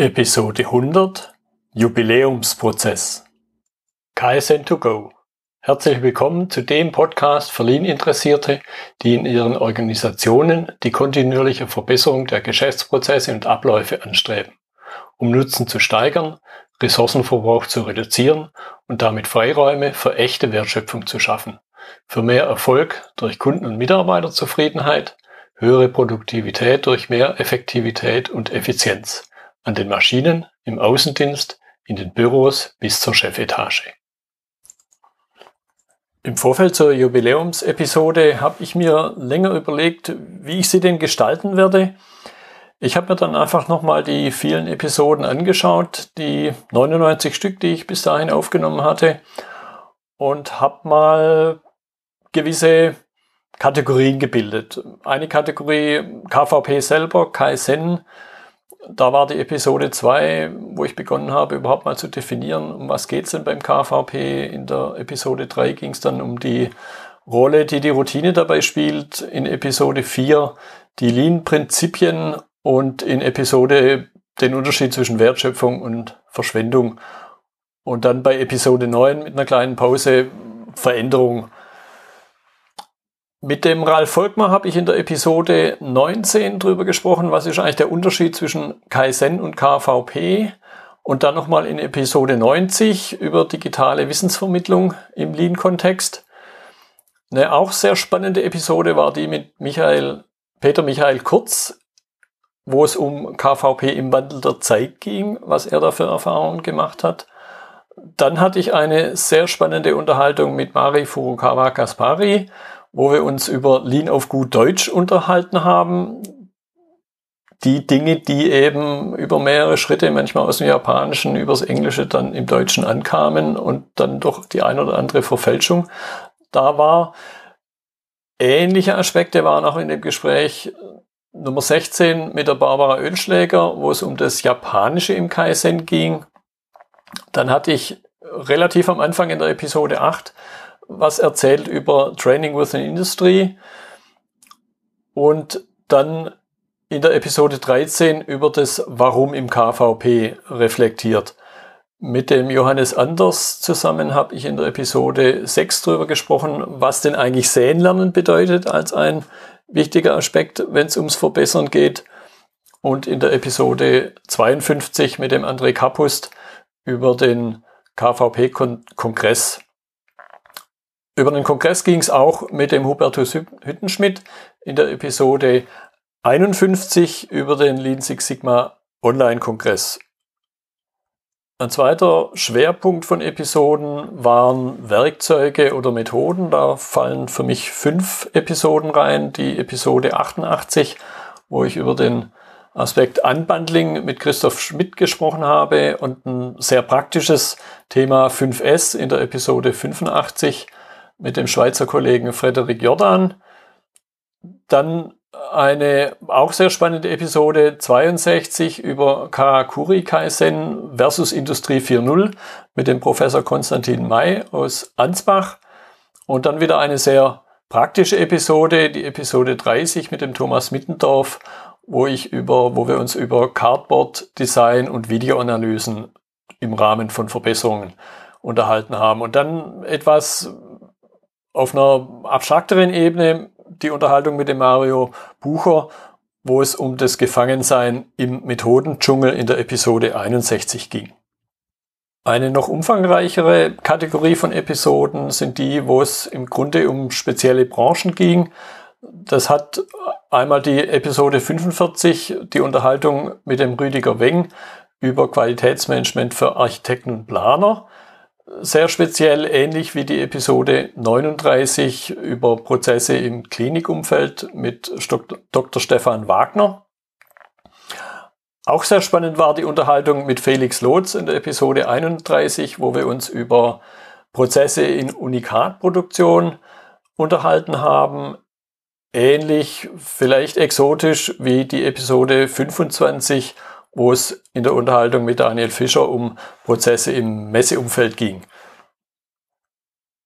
Episode 100 Jubiläumsprozess. Kaizen to go. Herzlich willkommen zu dem Podcast für Lean-Interessierte, die in ihren Organisationen die kontinuierliche Verbesserung der Geschäftsprozesse und Abläufe anstreben, um Nutzen zu steigern, Ressourcenverbrauch zu reduzieren und damit Freiräume für echte Wertschöpfung zu schaffen, für mehr Erfolg durch Kunden- und Mitarbeiterzufriedenheit, höhere Produktivität durch mehr Effektivität und Effizienz an den Maschinen, im Außendienst, in den Büros bis zur Chefetage. Im Vorfeld zur Jubiläumsepisode habe ich mir länger überlegt, wie ich sie denn gestalten werde. Ich habe mir dann einfach nochmal die vielen Episoden angeschaut, die 99 Stück, die ich bis dahin aufgenommen hatte, und habe mal gewisse Kategorien gebildet. Eine Kategorie KVP selber, Kaizen, da war die Episode 2, wo ich begonnen habe, überhaupt mal zu definieren, um was geht es denn beim KVP. In der Episode 3 ging es dann um die Rolle, die die Routine dabei spielt. In Episode 4 die Lean-Prinzipien und in Episode den Unterschied zwischen Wertschöpfung und Verschwendung. Und dann bei Episode 9 mit einer kleinen Pause Veränderung mit dem Ralf Volkmar habe ich in der Episode 19 drüber gesprochen, was ist eigentlich der Unterschied zwischen Kaizen und KVP. Und dann nochmal in Episode 90 über digitale Wissensvermittlung im Lean-Kontext. Eine auch sehr spannende Episode war die mit Michael, Peter Michael Kurz, wo es um KVP im Wandel der Zeit ging, was er da für Erfahrungen gemacht hat. Dann hatte ich eine sehr spannende Unterhaltung mit Mari Furukawa Kaspari wo wir uns über Lean auf gut Deutsch unterhalten haben. Die Dinge, die eben über mehrere Schritte, manchmal aus dem Japanischen, übers Englische dann im Deutschen ankamen und dann doch die ein oder andere Verfälschung da war. Ähnliche Aspekte waren auch in dem Gespräch Nummer 16 mit der Barbara Ölschläger, wo es um das Japanische im Kaizen ging. Dann hatte ich relativ am Anfang in der Episode 8 was erzählt über Training within Industry und dann in der Episode 13 über das Warum im KVP reflektiert. Mit dem Johannes Anders zusammen habe ich in der Episode 6 darüber gesprochen, was denn eigentlich Sehen bedeutet als ein wichtiger Aspekt, wenn es ums Verbessern geht. Und in der Episode 52 mit dem André Kapust über den KVP-Kongress über den Kongress ging es auch mit dem Hubertus Hüttenschmidt in der Episode 51 über den Lean Six Sigma Online-Kongress. Ein zweiter Schwerpunkt von Episoden waren Werkzeuge oder Methoden. Da fallen für mich fünf Episoden rein. Die Episode 88, wo ich über den Aspekt Unbundling mit Christoph Schmidt gesprochen habe und ein sehr praktisches Thema 5S in der Episode 85 mit dem Schweizer Kollegen Frederik Jordan. Dann eine auch sehr spannende Episode 62 über Karakuri Kaizen versus Industrie 4.0 mit dem Professor Konstantin May aus Ansbach. Und dann wieder eine sehr praktische Episode, die Episode 30 mit dem Thomas Mittendorf, wo ich über, wo wir uns über Cardboard Design und Videoanalysen im Rahmen von Verbesserungen unterhalten haben. Und dann etwas auf einer abstrakteren Ebene die Unterhaltung mit dem Mario Bucher, wo es um das Gefangensein im Methodendschungel in der Episode 61 ging. Eine noch umfangreichere Kategorie von Episoden sind die, wo es im Grunde um spezielle Branchen ging. Das hat einmal die Episode 45, die Unterhaltung mit dem Rüdiger Weng über Qualitätsmanagement für Architekten und Planer sehr speziell, ähnlich wie die Episode 39 über Prozesse im Klinikumfeld mit Dr. Stefan Wagner. Auch sehr spannend war die Unterhaltung mit Felix Lotz in der Episode 31, wo wir uns über Prozesse in Unikatproduktion unterhalten haben. Ähnlich, vielleicht exotisch wie die Episode 25 wo es in der Unterhaltung mit Daniel Fischer um Prozesse im Messeumfeld ging.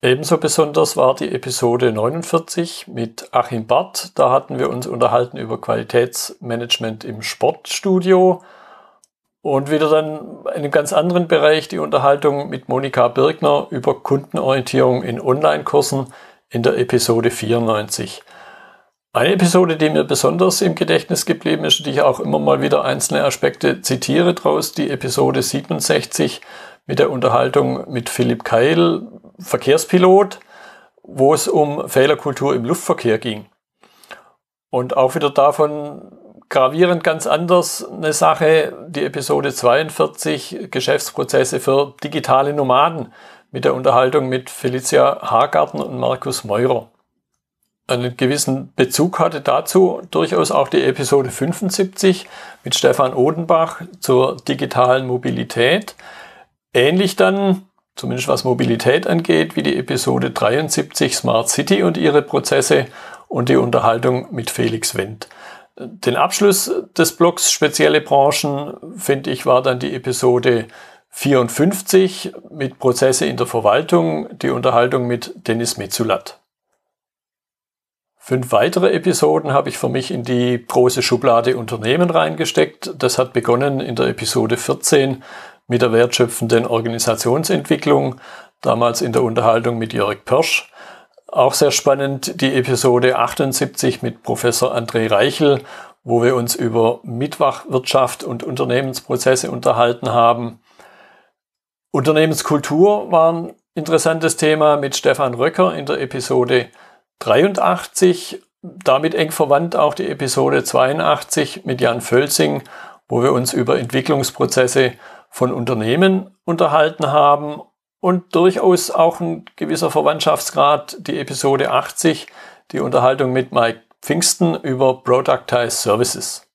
Ebenso besonders war die Episode 49 mit Achim Barth. Da hatten wir uns unterhalten über Qualitätsmanagement im Sportstudio. Und wieder dann in einem ganz anderen Bereich die Unterhaltung mit Monika Birgner über Kundenorientierung in Online-Kursen in der Episode 94. Eine Episode, die mir besonders im Gedächtnis geblieben ist, die ich auch immer mal wieder einzelne Aspekte zitiere draus, die Episode 67 mit der Unterhaltung mit Philipp Keil, Verkehrspilot, wo es um Fehlerkultur im Luftverkehr ging. Und auch wieder davon gravierend ganz anders eine Sache, die Episode 42, Geschäftsprozesse für digitale Nomaden mit der Unterhaltung mit Felicia Hagarten und Markus Meurer einen gewissen Bezug hatte dazu durchaus auch die Episode 75 mit Stefan Odenbach zur digitalen Mobilität. Ähnlich dann, zumindest was Mobilität angeht, wie die Episode 73 Smart City und ihre Prozesse und die Unterhaltung mit Felix Wendt. Den Abschluss des Blogs Spezielle Branchen, finde ich, war dann die Episode 54 mit Prozesse in der Verwaltung, die Unterhaltung mit Dennis Metzulat. Fünf weitere Episoden habe ich für mich in die große Schublade Unternehmen reingesteckt. Das hat begonnen in der Episode 14 mit der wertschöpfenden Organisationsentwicklung, damals in der Unterhaltung mit Jörg Pörsch. Auch sehr spannend die Episode 78 mit Professor André Reichel, wo wir uns über Mitwachwirtschaft und Unternehmensprozesse unterhalten haben. Unternehmenskultur war ein interessantes Thema mit Stefan Röcker in der Episode 83, damit eng verwandt auch die Episode 82 mit Jan Völsing, wo wir uns über Entwicklungsprozesse von Unternehmen unterhalten haben und durchaus auch ein gewisser Verwandtschaftsgrad die Episode 80, die Unterhaltung mit Mike Pfingsten über Productized Services.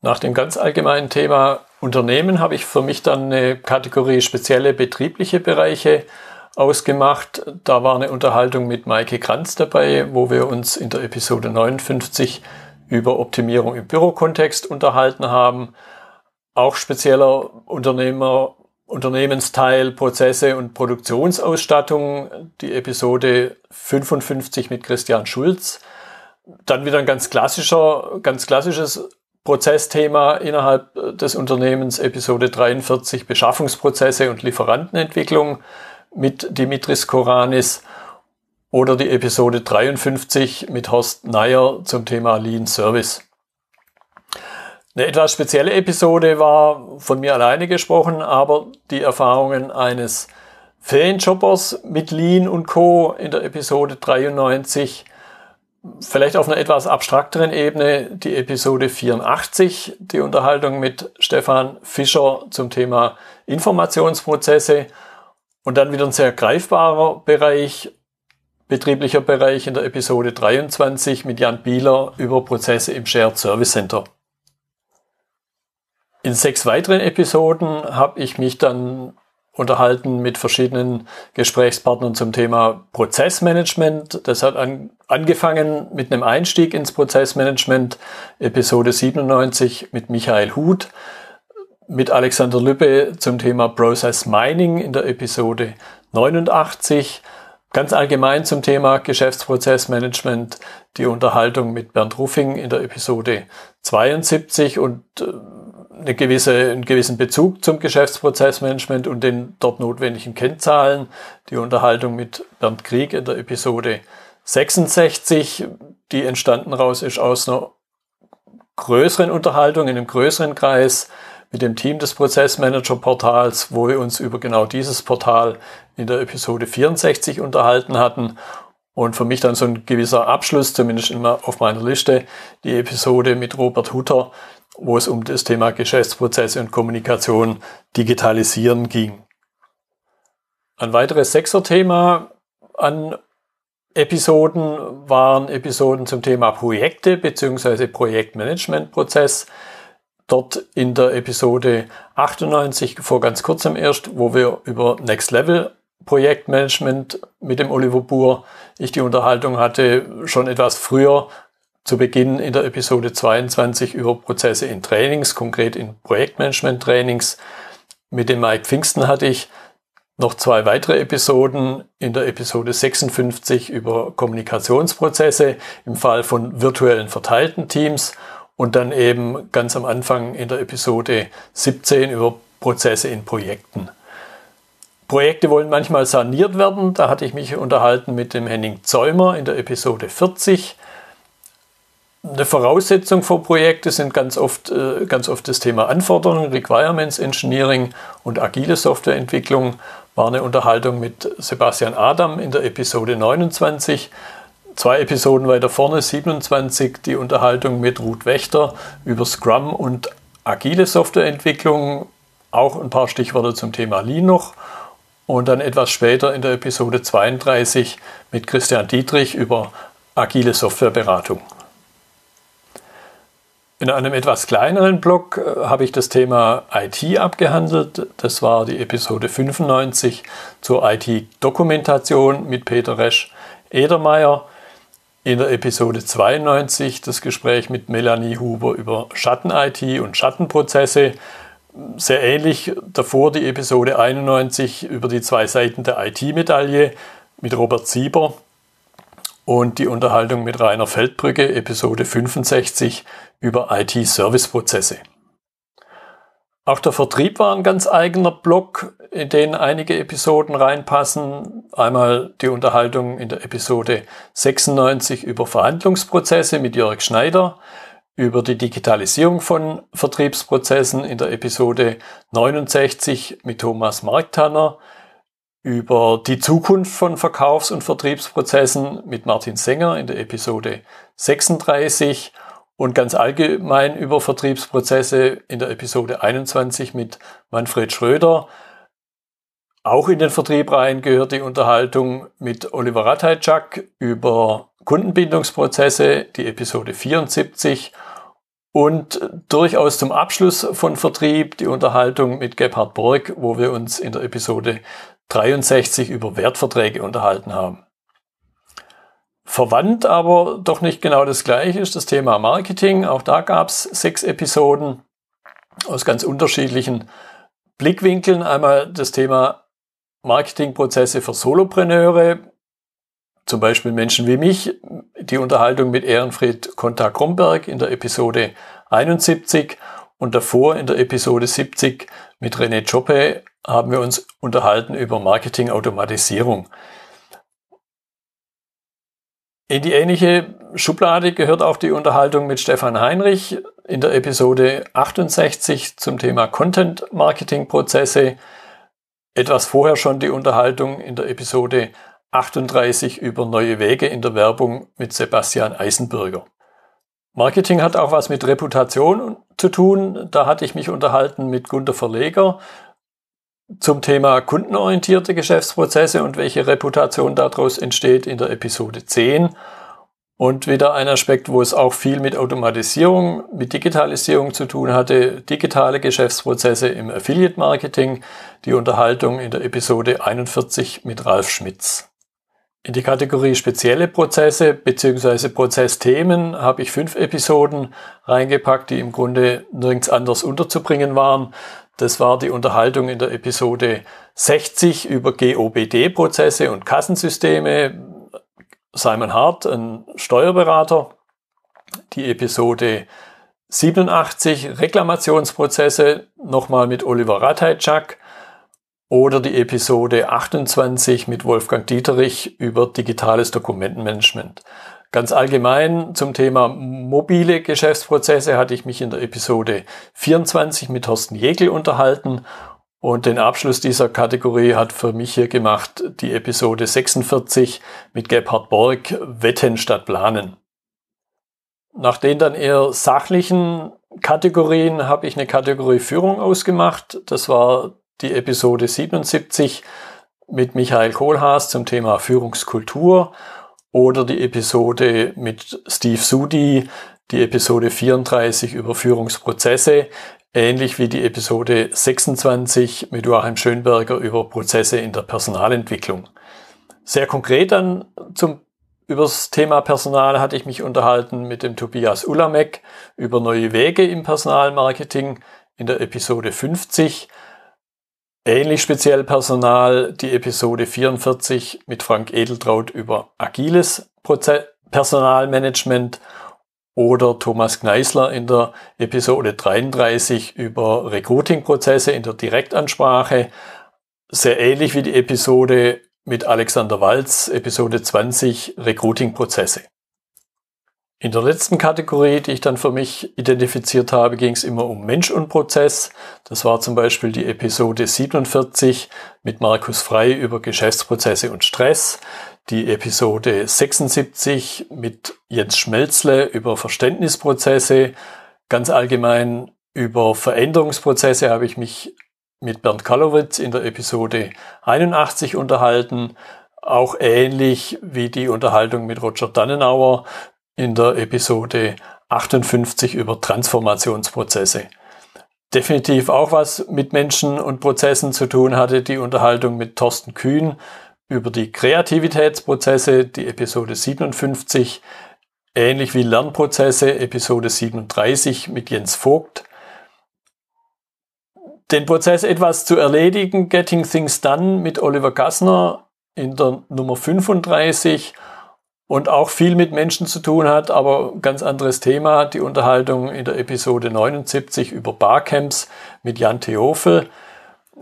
Nach dem ganz allgemeinen Thema Unternehmen habe ich für mich dann eine Kategorie spezielle betriebliche Bereiche ausgemacht. Da war eine Unterhaltung mit Maike Kranz dabei, wo wir uns in der Episode 59 über Optimierung im Bürokontext unterhalten haben. Auch spezieller Unternehmer, Unternehmensteil Prozesse und Produktionsausstattung, die Episode 55 mit Christian Schulz. Dann wieder ein ganz klassischer, ganz klassisches Prozessthema innerhalb des Unternehmens, Episode 43 Beschaffungsprozesse und Lieferantenentwicklung mit Dimitris Koranis oder die Episode 53 mit Horst Neyer zum Thema Lean Service. Eine etwas spezielle Episode war von mir alleine gesprochen, aber die Erfahrungen eines Ferienjobbers mit Lean und Co. in der Episode 93, vielleicht auf einer etwas abstrakteren Ebene die Episode 84, die Unterhaltung mit Stefan Fischer zum Thema Informationsprozesse und dann wieder ein sehr greifbarer Bereich, betrieblicher Bereich in der Episode 23 mit Jan Bieler über Prozesse im Shared Service Center. In sechs weiteren Episoden habe ich mich dann unterhalten mit verschiedenen Gesprächspartnern zum Thema Prozessmanagement. Das hat an, angefangen mit einem Einstieg ins Prozessmanagement, Episode 97 mit Michael Huth mit Alexander Lübbe zum Thema Process Mining in der Episode 89. Ganz allgemein zum Thema Geschäftsprozessmanagement die Unterhaltung mit Bernd Ruffing in der Episode 72 und äh, eine gewisse, einen gewissen Bezug zum Geschäftsprozessmanagement und den dort notwendigen Kennzahlen. Die Unterhaltung mit Bernd Krieg in der Episode 66, die entstanden raus ist aus einer größeren Unterhaltung in einem größeren Kreis mit dem Team des Prozessmanager-Portals, wo wir uns über genau dieses Portal in der Episode 64 unterhalten hatten. Und für mich dann so ein gewisser Abschluss, zumindest immer auf meiner Liste, die Episode mit Robert Hutter, wo es um das Thema Geschäftsprozesse und Kommunikation digitalisieren ging. Ein weiteres Sechser-Thema an Episoden waren Episoden zum Thema Projekte bzw. Projektmanagementprozess. Dort in der Episode 98 vor ganz kurzem erst, wo wir über Next Level Projektmanagement mit dem Oliver Buhr ich die Unterhaltung hatte, schon etwas früher zu Beginn in der Episode 22 über Prozesse in Trainings, konkret in Projektmanagement-Trainings. Mit dem Mike Pfingsten hatte ich noch zwei weitere Episoden in der Episode 56 über Kommunikationsprozesse im Fall von virtuellen verteilten Teams und dann eben ganz am Anfang in der Episode 17 über Prozesse in Projekten. Projekte wollen manchmal saniert werden. Da hatte ich mich unterhalten mit dem Henning Zäumer in der Episode 40. Eine Voraussetzung für Projekte sind ganz oft, äh, ganz oft das Thema Anforderungen, Requirements Engineering und agile Softwareentwicklung. War eine Unterhaltung mit Sebastian Adam in der Episode 29. Zwei Episoden weiter vorne, 27, die Unterhaltung mit Ruth Wächter über Scrum und agile Softwareentwicklung. Auch ein paar Stichworte zum Thema Lean noch und dann etwas später in der Episode 32 mit Christian Dietrich über agile Softwareberatung. In einem etwas kleineren Blog äh, habe ich das Thema IT abgehandelt. Das war die Episode 95 zur IT-Dokumentation mit Peter Resch Edermeier. In der Episode 92 das Gespräch mit Melanie Huber über Schatten-IT und Schattenprozesse sehr ähnlich davor die Episode 91 über die zwei Seiten der IT-Medaille mit Robert Sieber und die Unterhaltung mit Rainer Feldbrücke, Episode 65 über IT-Service-Prozesse. Auch der Vertrieb war ein ganz eigener Block, in den einige Episoden reinpassen. Einmal die Unterhaltung in der Episode 96 über Verhandlungsprozesse mit Jörg Schneider, über die Digitalisierung von Vertriebsprozessen in der Episode 69 mit Thomas Marktanner, über die Zukunft von Verkaufs- und Vertriebsprozessen mit Martin Sänger in der Episode 36 und ganz allgemein über Vertriebsprozesse in der Episode 21 mit Manfred Schröder. Auch in den Vertrieb rein gehört die Unterhaltung mit Oliver Ratajczak über Kundenbindungsprozesse, die Episode 74 und durchaus zum Abschluss von Vertrieb die Unterhaltung mit Gebhard Borg, wo wir uns in der Episode 63 über Wertverträge unterhalten haben. Verwandt, aber doch nicht genau das gleiche ist das Thema Marketing. Auch da gab es sechs Episoden aus ganz unterschiedlichen Blickwinkeln. Einmal das Thema Marketingprozesse für Solopreneure, zum Beispiel Menschen wie mich, die Unterhaltung mit Ehrenfried Kontak-Kromberg in der Episode 71 und davor in der Episode 70 mit René Choppe haben wir uns unterhalten über Marketingautomatisierung. In die ähnliche Schublade gehört auch die Unterhaltung mit Stefan Heinrich in der Episode 68 zum Thema Content Marketing Prozesse. Etwas vorher schon die Unterhaltung in der Episode 38 über neue Wege in der Werbung mit Sebastian Eisenbürger. Marketing hat auch was mit Reputation zu tun. Da hatte ich mich unterhalten mit Gunter Verleger zum Thema kundenorientierte Geschäftsprozesse und welche Reputation daraus entsteht in der Episode 10. Und wieder ein Aspekt, wo es auch viel mit Automatisierung, mit Digitalisierung zu tun hatte, digitale Geschäftsprozesse im Affiliate Marketing, die Unterhaltung in der Episode 41 mit Ralf Schmitz. In die Kategorie spezielle Prozesse bzw. Prozessthemen habe ich fünf Episoden reingepackt, die im Grunde nirgends anders unterzubringen waren. Das war die Unterhaltung in der Episode 60 über GOBD-Prozesse und Kassensysteme. Simon Hart, ein Steuerberater. Die Episode 87 Reklamationsprozesse, nochmal mit Oliver Ratajczak oder die Episode 28 mit Wolfgang Dieterich über digitales Dokumentenmanagement. Ganz allgemein zum Thema mobile Geschäftsprozesse hatte ich mich in der Episode 24 mit Thorsten Jägel unterhalten und den Abschluss dieser Kategorie hat für mich hier gemacht die Episode 46 mit Gebhard Borg Wetten statt Planen. Nach den dann eher sachlichen Kategorien habe ich eine Kategorie Führung ausgemacht. Das war die Episode 77 mit Michael Kohlhaas zum Thema Führungskultur oder die Episode mit Steve Sudi, die Episode 34 über Führungsprozesse, ähnlich wie die Episode 26 mit Joachim Schönberger über Prozesse in der Personalentwicklung. Sehr konkret dann zum über das Thema Personal hatte ich mich unterhalten mit dem Tobias Ulamek über neue Wege im Personalmarketing in der Episode 50 Ähnlich speziell Personal die Episode 44 mit Frank Edeltraut über agiles Personalmanagement oder Thomas Gneisler in der Episode 33 über Recruiting-Prozesse in der Direktansprache. Sehr ähnlich wie die Episode mit Alexander Walz, Episode 20 Recruiting-Prozesse. In der letzten Kategorie, die ich dann für mich identifiziert habe, ging es immer um Mensch und Prozess. Das war zum Beispiel die Episode 47 mit Markus Frei über Geschäftsprozesse und Stress, die Episode 76 mit Jens Schmelzle über Verständnisprozesse. Ganz allgemein über Veränderungsprozesse habe ich mich mit Bernd Kalowitz in der Episode 81 unterhalten. Auch ähnlich wie die Unterhaltung mit Roger Dannenauer in der Episode 58 über Transformationsprozesse. Definitiv auch was mit Menschen und Prozessen zu tun hatte, die Unterhaltung mit Thorsten Kühn über die Kreativitätsprozesse, die Episode 57, ähnlich wie Lernprozesse, Episode 37 mit Jens Vogt. Den Prozess etwas zu erledigen, Getting Things Done mit Oliver Gassner in der Nummer 35 und auch viel mit Menschen zu tun hat, aber ganz anderes Thema, die Unterhaltung in der Episode 79 über Barcamps mit Jan Theofel.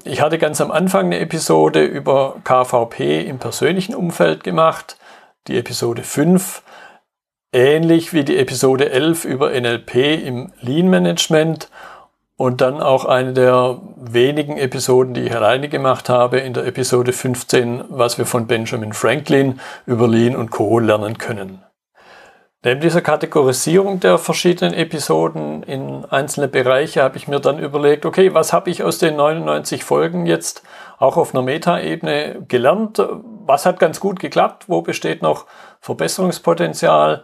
Ich hatte ganz am Anfang eine Episode über KVP im persönlichen Umfeld gemacht, die Episode 5, ähnlich wie die Episode 11 über NLP im Lean Management und dann auch eine der wenigen Episoden, die ich alleine gemacht habe, in der Episode 15, was wir von Benjamin Franklin über Lean und Co. lernen können. Neben dieser Kategorisierung der verschiedenen Episoden in einzelne Bereiche habe ich mir dann überlegt, okay, was habe ich aus den 99 Folgen jetzt auch auf einer Metaebene gelernt? Was hat ganz gut geklappt? Wo besteht noch Verbesserungspotenzial?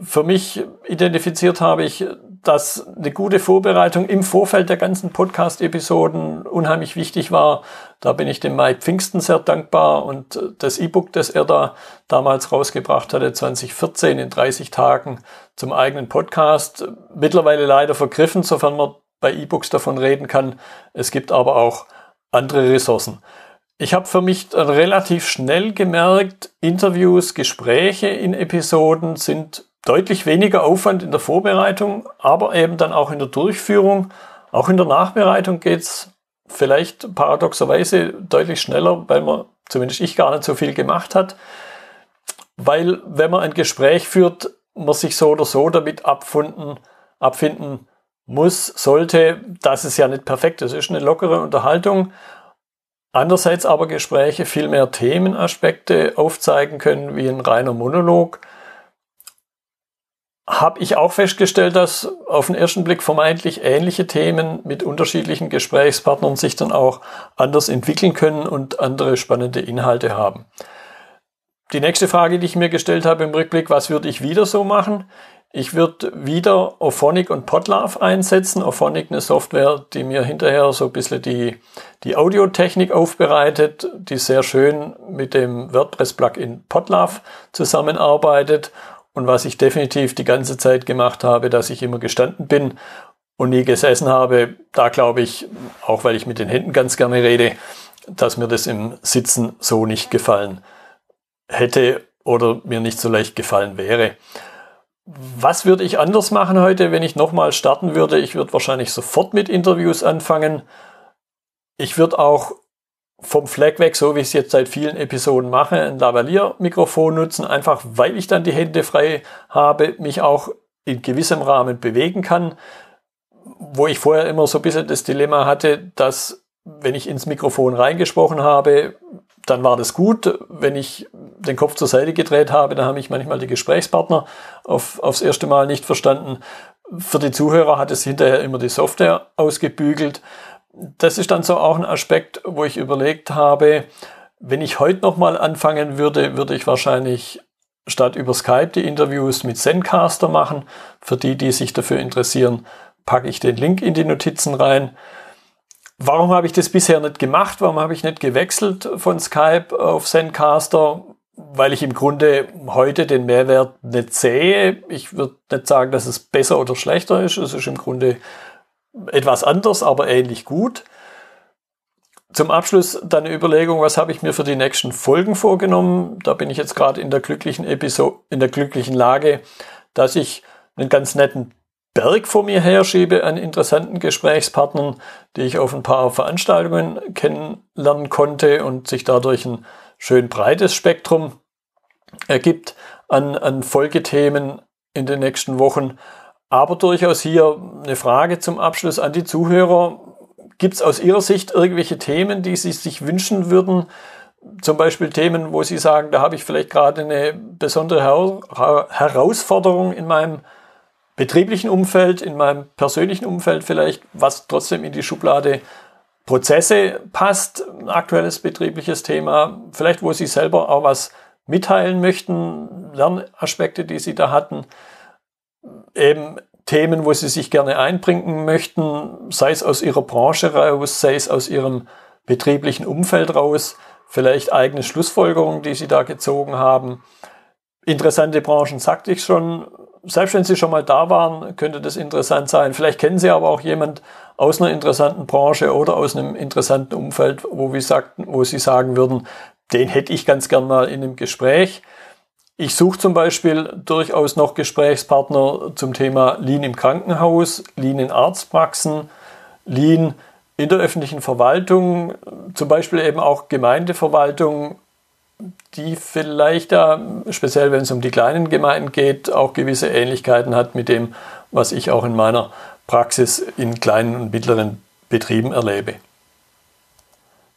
Für mich identifiziert habe ich dass eine gute Vorbereitung im Vorfeld der ganzen Podcast-Episoden unheimlich wichtig war. Da bin ich dem Mike Pfingsten sehr dankbar und das E-Book, das er da damals rausgebracht hatte, 2014 in 30 Tagen zum eigenen Podcast, mittlerweile leider vergriffen, sofern man bei E-Books davon reden kann. Es gibt aber auch andere Ressourcen. Ich habe für mich relativ schnell gemerkt, Interviews, Gespräche in Episoden sind deutlich weniger Aufwand in der Vorbereitung, aber eben dann auch in der Durchführung. Auch in der Nachbereitung geht's vielleicht paradoxerweise deutlich schneller, weil man, zumindest ich, gar nicht so viel gemacht hat. Weil wenn man ein Gespräch führt, man sich so oder so damit abfinden, abfinden muss, sollte, dass es ja nicht perfekt ist. Es ist eine lockere Unterhaltung. Andererseits aber Gespräche viel mehr Themenaspekte aufzeigen können wie ein reiner Monolog habe ich auch festgestellt, dass auf den ersten Blick vermeintlich ähnliche Themen mit unterschiedlichen Gesprächspartnern sich dann auch anders entwickeln können und andere spannende Inhalte haben. Die nächste Frage, die ich mir gestellt habe im Rückblick, was würde ich wieder so machen? Ich würde wieder Ophonic und Podlove einsetzen. Ophonic eine Software, die mir hinterher so ein bisschen die, die Audiotechnik aufbereitet, die sehr schön mit dem WordPress-Plugin Podlove zusammenarbeitet und was ich definitiv die ganze Zeit gemacht habe, dass ich immer gestanden bin und nie gesessen habe, da glaube ich, auch weil ich mit den Händen ganz gerne rede, dass mir das im Sitzen so nicht gefallen hätte oder mir nicht so leicht gefallen wäre. Was würde ich anders machen heute, wenn ich nochmal starten würde? Ich würde wahrscheinlich sofort mit Interviews anfangen. Ich würde auch vom Flag weg, so wie ich es jetzt seit vielen Episoden mache, ein Lavalier-Mikrofon nutzen, einfach weil ich dann die Hände frei habe, mich auch in gewissem Rahmen bewegen kann, wo ich vorher immer so ein bisschen das Dilemma hatte, dass wenn ich ins Mikrofon reingesprochen habe, dann war das gut. Wenn ich den Kopf zur Seite gedreht habe, dann habe ich manchmal die Gesprächspartner auf, aufs erste Mal nicht verstanden. Für die Zuhörer hat es hinterher immer die Software ausgebügelt das ist dann so auch ein Aspekt, wo ich überlegt habe, wenn ich heute nochmal anfangen würde, würde ich wahrscheinlich statt über Skype die Interviews mit Zencaster machen. Für die, die sich dafür interessieren, packe ich den Link in die Notizen rein. Warum habe ich das bisher nicht gemacht? Warum habe ich nicht gewechselt von Skype auf Zencaster? Weil ich im Grunde heute den Mehrwert nicht sehe. Ich würde nicht sagen, dass es besser oder schlechter ist. Es ist im Grunde etwas anders, aber ähnlich gut. Zum Abschluss dann eine Überlegung, was habe ich mir für die nächsten Folgen vorgenommen? Da bin ich jetzt gerade in der glücklichen Episode, in der glücklichen Lage, dass ich einen ganz netten Berg vor mir herschiebe an interessanten Gesprächspartnern, die ich auf ein paar Veranstaltungen kennenlernen konnte und sich dadurch ein schön breites Spektrum ergibt an, an Folgethemen in den nächsten Wochen. Aber durchaus hier eine Frage zum Abschluss an die Zuhörer. Gibt es aus Ihrer Sicht irgendwelche Themen, die Sie sich wünschen würden? Zum Beispiel Themen, wo Sie sagen, da habe ich vielleicht gerade eine besondere Herausforderung in meinem betrieblichen Umfeld, in meinem persönlichen Umfeld vielleicht, was trotzdem in die Schublade Prozesse passt, ein aktuelles betriebliches Thema, vielleicht wo Sie selber auch was mitteilen möchten, Lernaspekte, die Sie da hatten, eben Themen, wo Sie sich gerne einbringen möchten, sei es aus Ihrer Branche raus, sei es aus Ihrem betrieblichen Umfeld raus, vielleicht eigene Schlussfolgerungen, die Sie da gezogen haben. Interessante Branchen sagte ich schon, selbst wenn Sie schon mal da waren, könnte das interessant sein. Vielleicht kennen Sie aber auch jemand aus einer interessanten Branche oder aus einem interessanten Umfeld, wo, wir sagten, wo Sie sagen würden, den hätte ich ganz gern mal in einem Gespräch. Ich suche zum Beispiel durchaus noch Gesprächspartner zum Thema Lean im Krankenhaus, Lean in Arztpraxen, Lean in der öffentlichen Verwaltung, zum Beispiel eben auch Gemeindeverwaltung die vielleicht da, speziell wenn es um die kleinen Gemeinden geht, auch gewisse Ähnlichkeiten hat mit dem, was ich auch in meiner Praxis in kleinen und mittleren Betrieben erlebe.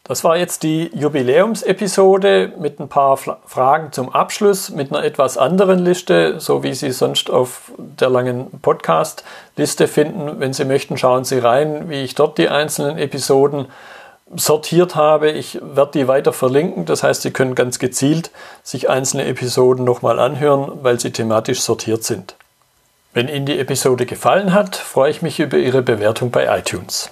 Das war jetzt die Jubiläumsepisode mit ein paar Fragen zum Abschluss, mit einer etwas anderen Liste, so wie Sie sonst auf der langen Podcast-Liste finden. Wenn Sie möchten, schauen Sie rein, wie ich dort die einzelnen Episoden sortiert habe. Ich werde die weiter verlinken. Das heißt, Sie können ganz gezielt sich einzelne Episoden nochmal anhören, weil sie thematisch sortiert sind. Wenn Ihnen die Episode gefallen hat, freue ich mich über Ihre Bewertung bei iTunes.